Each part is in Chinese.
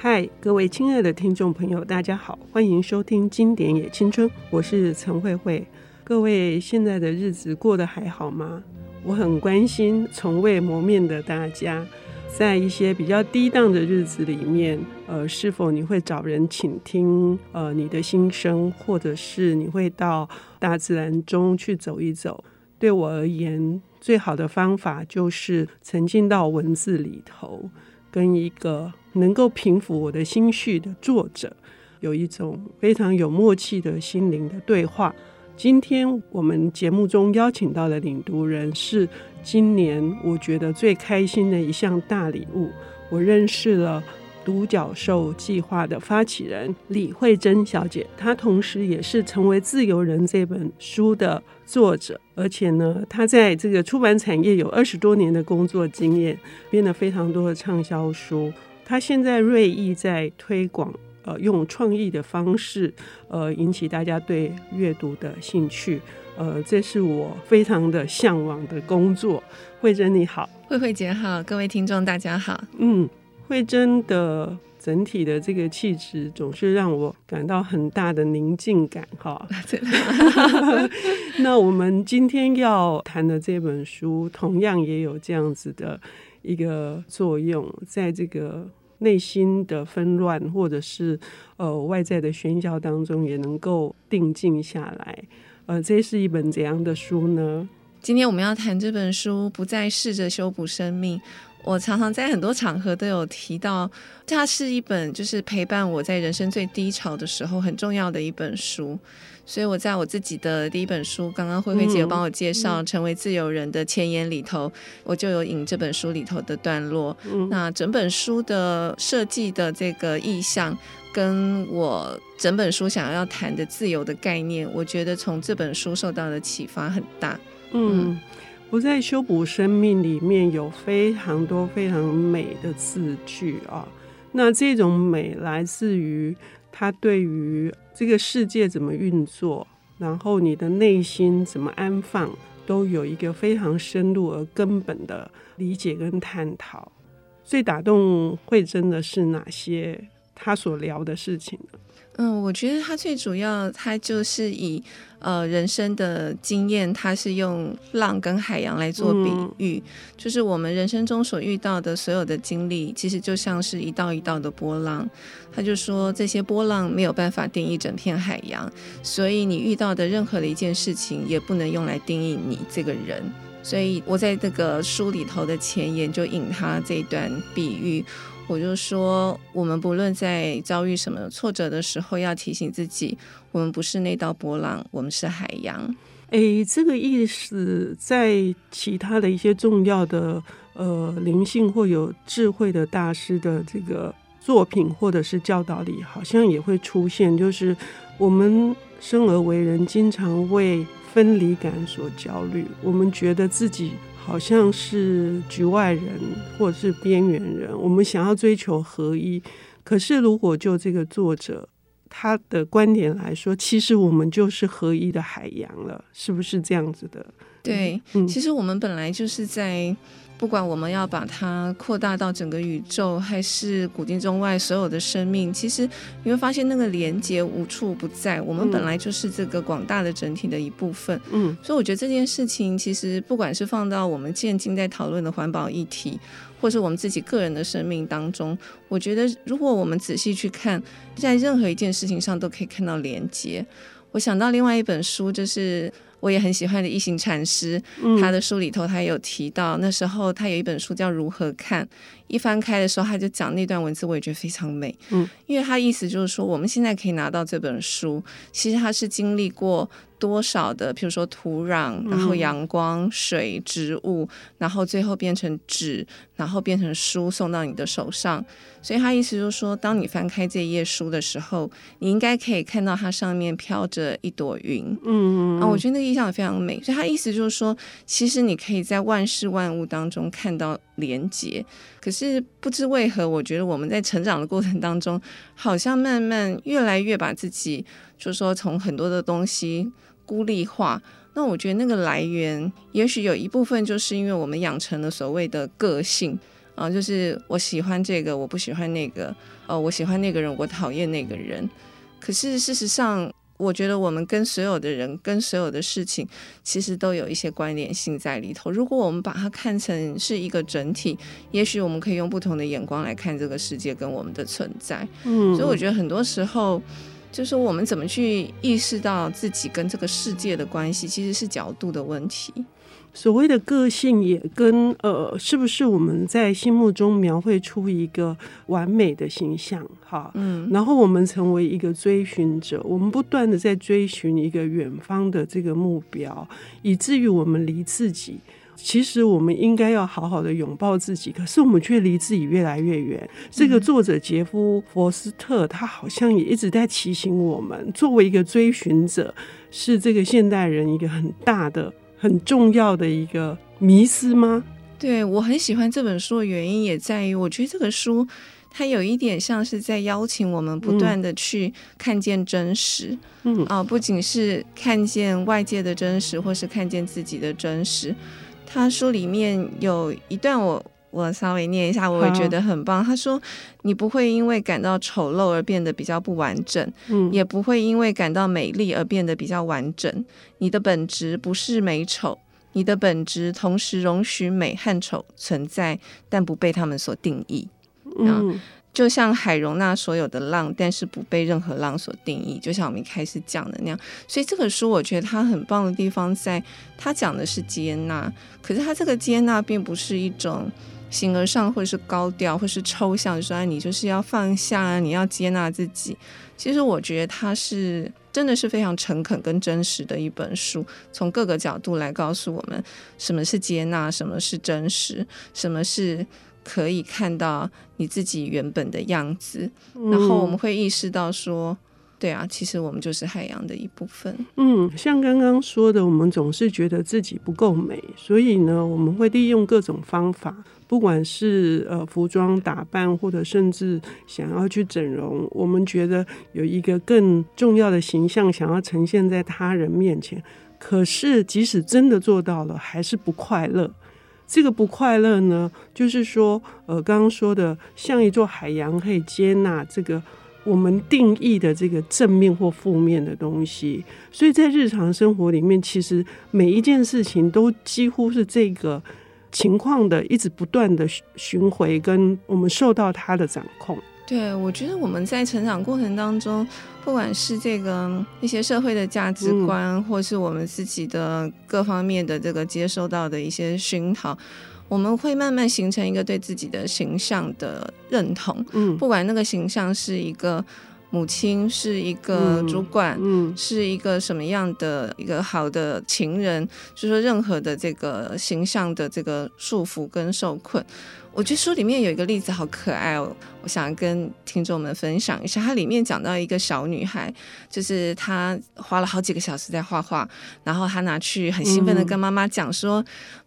嗨，各位亲爱的听众朋友，大家好，欢迎收听《经典也青春》，我是陈慧慧。各位现在的日子过得还好吗？我很关心从未谋面的大家，在一些比较低档的日子里面，呃，是否你会找人倾听呃你的心声，或者是你会到大自然中去走一走？对我而言，最好的方法就是沉浸到文字里头，跟一个。能够平抚我的心绪的作者，有一种非常有默契的心灵的对话。今天我们节目中邀请到的领读人是今年我觉得最开心的一项大礼物。我认识了独角兽计划的发起人李慧珍小姐，她同时也是《成为自由人》这本书的作者，而且呢，她在这个出版产业有二十多年的工作经验，编了非常多的畅销书。他现在锐意在推广，呃，用创意的方式，呃，引起大家对阅读的兴趣，呃，这是我非常的向往的工作。慧珍你好，慧慧姐好，各位听众大家好。嗯，慧珍的整体的这个气质总是让我感到很大的宁静感，哈。那我们今天要谈的这本书，同样也有这样子的一个作用，在这个。内心的纷乱，或者是呃外在的喧嚣当中，也能够定静下来。呃，这是一本怎样的书呢？今天我们要谈这本书《不再试着修补生命》。我常常在很多场合都有提到，它是一本就是陪伴我在人生最低潮的时候很重要的一本书。所以我在我自己的第一本书，刚刚慧慧姐有帮我介绍《成为自由人》的前言里头，我就有引这本书里头的段落。那整本书的设计的这个意象，跟我整本书想要谈的自由的概念，我觉得从这本书受到的启发很大。嗯，不在修补生命里面有非常多非常美的字句啊，那这种美来自于。他对于这个世界怎么运作，然后你的内心怎么安放，都有一个非常深入而根本的理解跟探讨。最打动惠珍的是哪些他所聊的事情呢？嗯，我觉得他最主要，他就是以呃人生的经验，他是用浪跟海洋来做比喻，嗯，就是我们人生中所遇到的所有的经历，其实就像是一道一道的波浪。他就说，这些波浪没有办法定义整片海洋，所以你遇到的任何的一件事情，也不能用来定义你这个人。所以我在这个书里头的前言就引他这一段比喻。我就说，我们不论在遭遇什么挫折的时候，要提醒自己，我们不是那道波浪，我们是海洋。诶，这个意思在其他的一些重要的呃灵性或有智慧的大师的这个作品或者是教导里，好像也会出现，就是我们生而为人，经常为分离感所焦虑，我们觉得自己。好像是局外人或者是边缘人，我们想要追求合一。可是，如果就这个作者他的观点来说，其实我们就是合一的海洋了，是不是这样子的？对，嗯，其实我们本来就是在。不管我们要把它扩大到整个宇宙，还是古今中外所有的生命，其实你会发现那个连接无处不在。我们本来就是这个广大的整体的一部分。嗯，所以我觉得这件事情，其实不管是放到我们现今在讨论的环保议题，或是我们自己个人的生命当中，我觉得如果我们仔细去看，在任何一件事情上都可以看到连接。我想到另外一本书，就是。我也很喜欢的一行禅师，他的书里头他有提到，那时候他有一本书叫《如何看》，一翻开的时候他就讲那段文字，我也觉得非常美。嗯，因为他意思就是说，我们现在可以拿到这本书，其实他是经历过。多少的，譬如说土壤，然后阳光、水、植物，然后最后变成纸，然后变成书送到你的手上。所以他意思就是说，当你翻开这页书的时候，你应该可以看到它上面飘着一朵云。嗯嗯，啊，我觉得那个意象非常美。所以他意思就是说，其实你可以在万事万物当中看到连结。可是不知为何，我觉得我们在成长的过程当中，好像慢慢越来越把自己，就是说从很多的东西。孤立化，那我觉得那个来源，也许有一部分就是因为我们养成了所谓的个性，啊，就是我喜欢这个，我不喜欢那个，呃，我喜欢那个人，我讨厌那个人。可是事实上，我觉得我们跟所有的人、跟所有的事情，其实都有一些关联性在里头。如果我们把它看成是一个整体，也许我们可以用不同的眼光来看这个世界跟我们的存在。嗯，所以我觉得很多时候，就是我们怎么去意识到自己跟这个世界的关系，其实是角度的问题。所谓的个性也跟呃，是不是我们在心目中描绘出一个完美的形象？哈，嗯，然后我们成为一个追寻者，我们不断的在追寻一个远方的这个目标，以至于我们离自己，其实我们应该要好好的拥抱自己，可是我们却离自己越来越远。这个作者杰夫·佛斯特，他好像也一直在提醒我们，作为一个追寻者，是这个现代人一个很大的。很重要的一个迷思吗？对，我很喜欢这本书的原因也在于，我觉得这个书它有一点像是在邀请我们不断的去看见真实，嗯啊，不仅是看见外界的真实，或是看见自己的真实。他书里面有一段我。我稍微念一下，我会觉得很棒。他说：“你不会因为感到丑陋而变得比较不完整，嗯，也不会因为感到美丽而变得比较完整。你的本质不是美丑，你的本质同时容许美和丑存在，但不被他们所定义。嗯，就像海容纳所有的浪，但是不被任何浪所定义。就像我们一开始讲的那样。所以这本书，我觉得它很棒的地方在，它讲的是接纳，可是它这个接纳并不是一种。”形而上，或者是高调，或是抽象，说你就是要放下，你要接纳自己。其实我觉得它是真的是非常诚恳跟真实的一本书，从各个角度来告诉我们什么是接纳，什么是真实，什么是可以看到你自己原本的样子，然后我们会意识到说。对啊，其实我们就是海洋的一部分。嗯，像刚刚说的，我们总是觉得自己不够美，所以呢，我们会利用各种方法，不管是呃服装打扮，或者甚至想要去整容。我们觉得有一个更重要的形象，想要呈现在他人面前。可是，即使真的做到了，还是不快乐。这个不快乐呢，就是说，呃，刚刚说的，像一座海洋，可以接纳这个。我们定义的这个正面或负面的东西，所以在日常生活里面，其实每一件事情都几乎是这个情况的一直不断的巡回，跟我们受到它的掌控。对，我觉得我们在成长过程当中，不管是这个一些社会的价值观，嗯、或是我们自己的各方面的这个接收到的一些熏陶。我们会慢慢形成一个对自己的形象的认同，嗯，不管那个形象是一个母亲，是一个主管，嗯，是一个什么样的一个好的情人，就是说任何的这个形象的这个束缚跟受困。我觉得书里面有一个例子好可爱哦，我想跟听众们分享一下。它里面讲到一个小女孩，就是她花了好几个小时在画画，然后她拿去很兴奋的跟妈妈讲说：“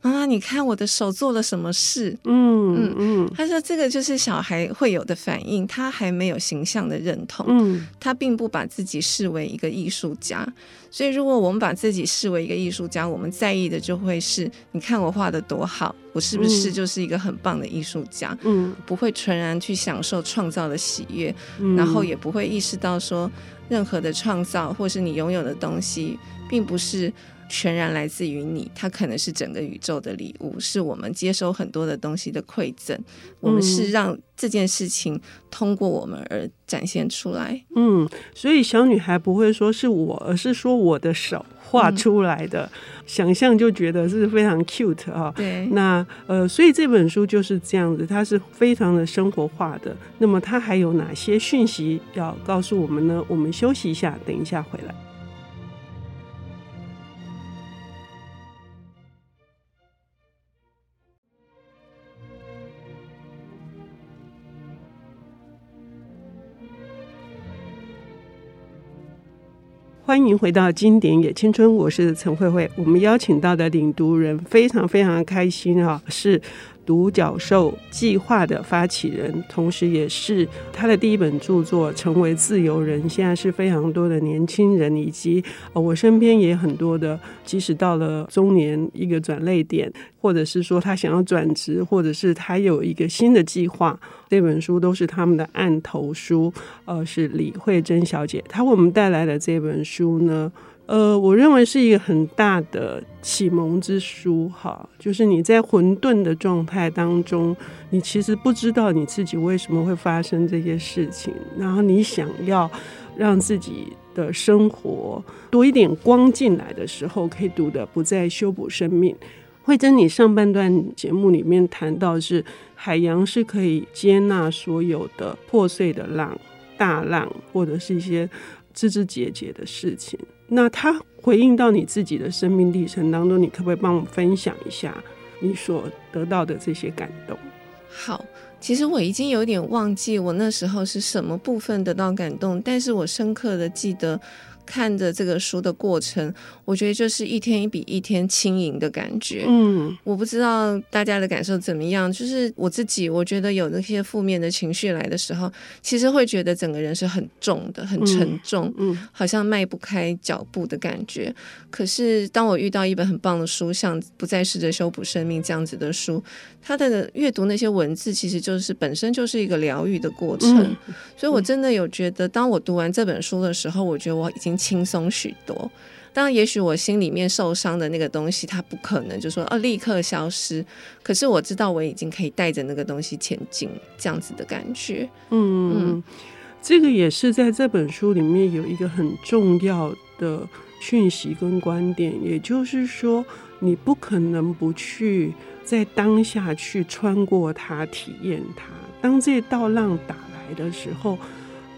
嗯、妈妈，你看我的手做了什么事？”嗯嗯嗯，她说这个就是小孩会有的反应，她还没有形象的认同，嗯，她并不把自己视为一个艺术家。所以，如果我们把自己视为一个艺术家，我们在意的就会是：你看我画的多好，我是不是就是一个很棒的艺术家？嗯，不会纯然去享受创造的喜悦，嗯，然后也不会意识到说，任何的创造或是你拥有的东西，并不是。全然来自于你，它可能是整个宇宙的礼物，是我们接收很多的东西的馈赠。我们是让这件事情通过我们而展现出来。嗯，所以小女孩不会说是我，而是说我的手画出来的，嗯、想象就觉得是非常 cute 啊。对，那呃，所以这本书就是这样子，它是非常的生活化的。那么它还有哪些讯息要告诉我们呢？我们休息一下，等一下回来。欢迎回到经典也青春，我是陈慧慧。我们邀请到的领读人非常非常开心啊，是独角兽计划的发起人，同时也是他的第一本著作《成为自由人》。现在是非常多的年轻人，以及我身边也很多的，即使到了中年一个转捩点，或者是说他想要转职，或者是他有一个新的计划，这本书都是他们的案头书。呃，是李慧珍小姐，她为我们带来的这本书呢。呃，我认为是一个很大的启蒙之书，哈，就是你在混沌的状态当中，你其实不知道你自己为什么会发生这些事情，然后你想要让自己的生活多一点光进来的时候，可以读的不再修补生命。惠贞，你上半段节目里面谈到是海洋是可以接纳所有的破碎的浪、大浪，或者是一些枝枝节节的事情。那他回应到你自己的生命历程当中，你可不可以帮我分享一下你所得到的这些感动？好，其实我已经有点忘记我那时候是什么部分得到感动，但是我深刻的记得。看着这个书的过程，我觉得就是一天比一天轻盈的感觉。嗯，我不知道大家的感受怎么样。就是我自己，我觉得有那些负面的情绪来的时候，其实会觉得整个人是很重的，很沉重，嗯，好像迈不开脚步的感觉。可是当我遇到一本很棒的书，像《不再试着修补生命》这样子的书，它的阅读那些文字，其实就是本身就是一个疗愈的过程。所以我真的有觉得，当我读完这本书的时候，我觉得我已经。轻松许多。当然，也许我心里面受伤的那个东西，它不可能就说哦立刻消失。可是我知道我已经可以带着那个东西前进，这样子的感觉。嗯嗯，这个也是在这本书里面有一个很重要的讯息跟观点，也就是说，你不可能不去在当下去穿过它、体验它。当这道浪打来的时候。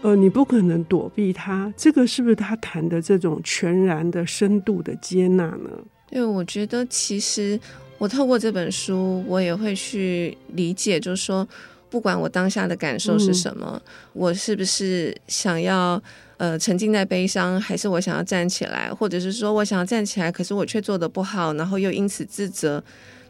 呃，你不可能躲避他，这个是不是他谈的这种全然的深度的接纳呢？对，我觉得其实我透过这本书，我也会去理解，就是说，不管我当下的感受是什么，嗯、我是不是想要呃沉浸在悲伤，还是我想要站起来，或者是说我想要站起来，可是我却做的不好，然后又因此自责。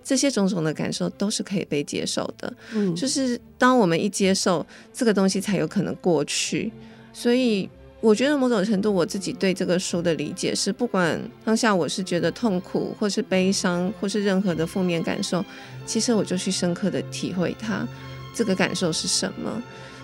这些种种的感受都是可以被接受的，嗯，就是当我们一接受这个东西，才有可能过去。所以我觉得某种程度，我自己对这个书的理解是，不管当下我是觉得痛苦，或是悲伤，或是任何的负面感受，其实我就去深刻的体会它，这个感受是什么，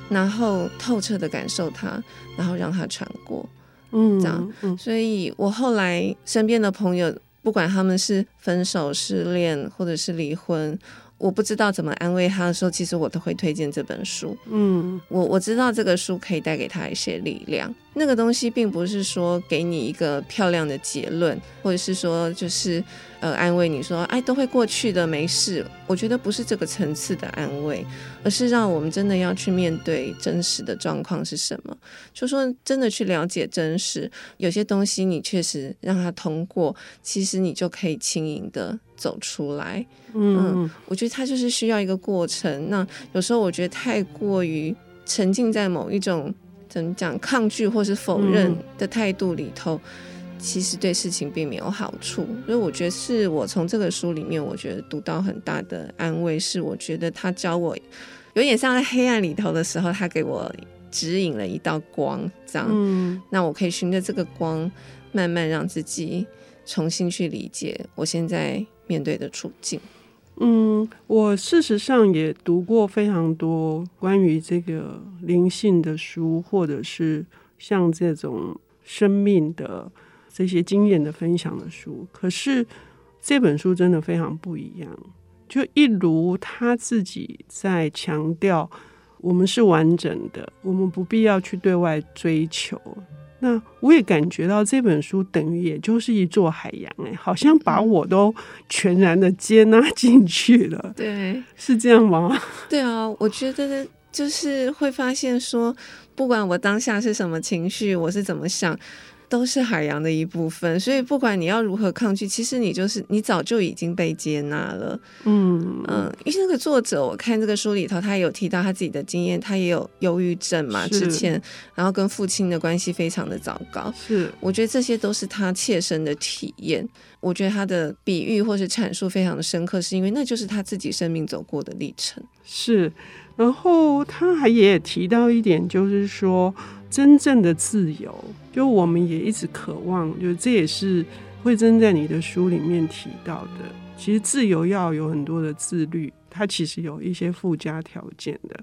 然后透彻的感受它，然后让它传过，嗯，这样。嗯，所以我后来身边的朋友。不管他们是分手、失恋，或者是离婚。我不知道怎么安慰他的时候，其实我都会推荐这本书。嗯，我我知道这个书可以带给他一些力量。那个东西并不是说给你一个漂亮的结论，或者是说就是呃安慰你说哎都会过去的，没事。我觉得不是这个层次的安慰，而是让我们真的要去面对真实的状况是什么。就说真的去了解真实，有些东西你确实让它通过，其实你就可以轻盈的走出来。嗯，嗯，我觉得它就是需要一个过程。那有时候我觉得太过于沉浸在某一种怎么讲抗拒或是否认的态度里头，嗯，其实对事情并没有好处。所以我觉得是我从这个书里面，我觉得读到很大的安慰，是我觉得他教我有点像在黑暗里头的时候，他给我指引了一道光，这样。嗯，那我可以循着这个光，慢慢让自己重新去理解我现在面对的处境。嗯，我事实上也读过非常多关于这个灵性的书，或者是像这种生命的这些经验的分享的书。可是这本书真的非常不一样，就一如他自己在强调，我们是完整的，我们不必要去对外追求。那我也感觉到这本书等于也就是一座海洋，哎，好像把我都全然的接纳进去了。对，是这样吗？对啊，我觉得就是会发现说，不管我当下是什么情绪，我是怎么想，都是海洋的一部分。所以不管你要如何抗拒，其实你就是你早就已经被接纳了。嗯嗯，因为那个作者，我看这个书里头，他也有提到他自己的经验，他也有忧郁症嘛，之前，然后跟父亲的关系非常的糟糕。是，我觉得这些都是他切身的体验。我觉得他的比喻或是阐述非常的深刻，是因为那就是他自己生命走过的历程。是，然后他还也提到一点，就是说真正的自由，就我们也一直渴望，就这也是惠珍在你的书里面提到的。其实自由要有很多的自律，它其实有一些附加条件的，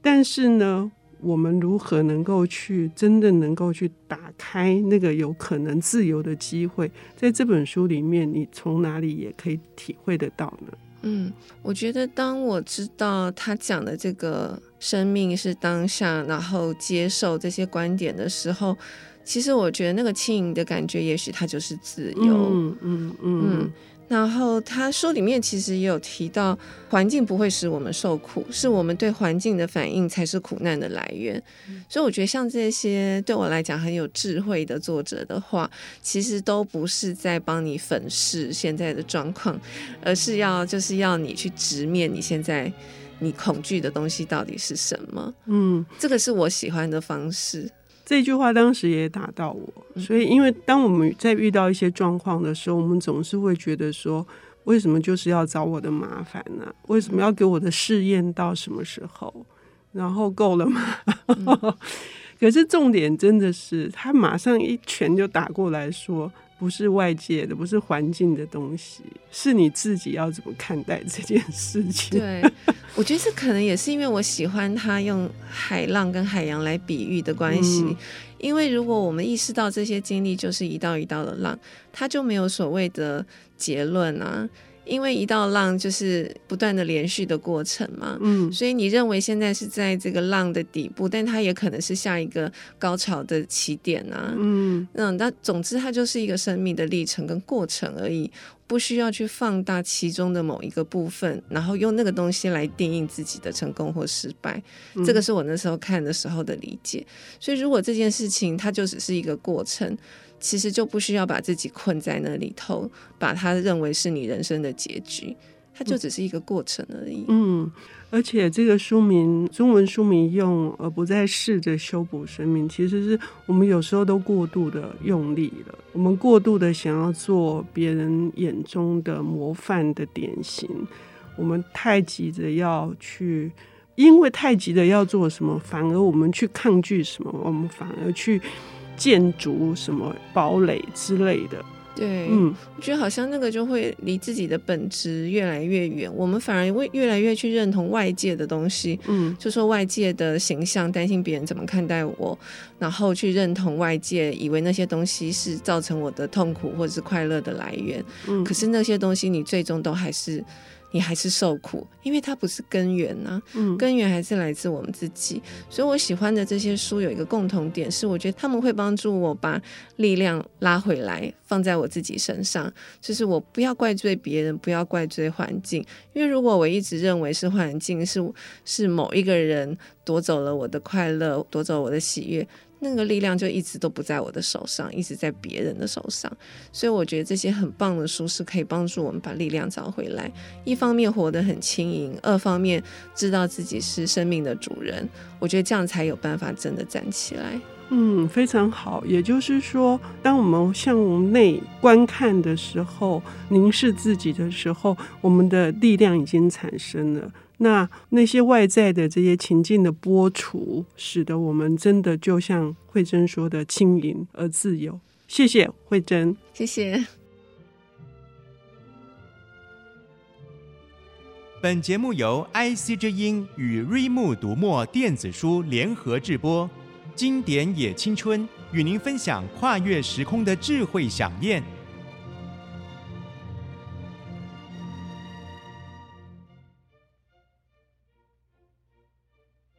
但是呢。我们如何能够去真的能够去打开那个有可能自由的机会？在这本书里面，你从哪里也可以体会得到呢？嗯，我觉得当我知道他讲的这个生命是当下，然后接受这些观点的时候，其实我觉得那个轻盈的感觉，也许它就是自由。嗯嗯嗯。嗯然后他书里面其实也有提到，环境不会使我们受苦，是我们对环境的反应才是苦难的来源。所以我觉得像这些对我来讲很有智慧的作者的话，其实都不是在帮你粉饰现在的状况，而是要就是要你去直面你现在你恐惧的东西到底是什么。嗯，这个是我喜欢的方式。这句话当时也打到我，所以因为当我们在遇到一些状况的时候，我们总是会觉得说，为什么就是要找我的麻烦呢？为什么要给我的试验到什么时候？然后够了吗？嗯、可是重点真的是，他马上一拳就打过来说。不是外界的，不是环境的东西，是你自己要怎么看待这件事情。对，我觉得这可能也是因为我喜欢他用海浪跟海洋来比喻的关系。嗯，因为如果我们意识到这些经历就是一道一道的浪，它就没有所谓的结论啊。因为一道浪就是不断的连续的过程嘛，嗯，所以你认为现在是在这个浪的底部，但它也可能是下一个高潮的起点啊，嗯，嗯，那总之它就是一个生命的历程跟过程而已，不需要去放大其中的某一个部分，然后用那个东西来定义自己的成功或失败，嗯，这个是我那时候看的时候的理解。所以如果这件事情它就只是一个过程。其实就不需要把自己困在那里头，把它认为是你人生的结局，它就只是一个过程而已。嗯，而且这个书名，中文书名用“而不再试着修补生命”，其实是我们有时候都过度的用力了，我们过度的想要做别人眼中的模范的典型，我们太急着要去，因为太急着要做什么，反而我们去抗拒什么，我们反而去。建筑什么堡垒之类的，对，嗯，我觉得好像那个就会离自己的本质越来越远。我们反而会越来越去认同外界的东西，嗯，就说外界的形象，担心别人怎么看待我，然后去认同外界，以为那些东西是造成我的痛苦或者是快乐的来源。嗯，可是那些东西，你最终都还是。你还是受苦，因为它不是根源呐、啊，嗯，根源还是来自我们自己。所以我喜欢的这些书有一个共同点，是我觉得他们会帮助我把力量拉回来，放在我自己身上。就是我不要怪罪别人，不要怪罪环境，因为如果我一直认为是环境，是是某一个人夺走了我的快乐，夺走我的喜悦。那个力量就一直都不在我的手上，一直在别人的手上，所以我觉得这些很棒的书是可以帮助我们把力量找回来。一方面活得很轻盈，二方面知道自己是生命的主人。我觉得这样才有办法真的站起来。嗯，非常好。也就是说，当我们向内观看的时候，凝视自己的时候，我们的力量已经产生了。那那些外在的这些情境的剥除，使得我们真的就像慧珍说的轻盈而自由。谢谢慧珍，谢谢。本节目由 IC 之音与瑞木读墨电子书联合制播，经典也青春与您分享跨越时空的智慧饗宴。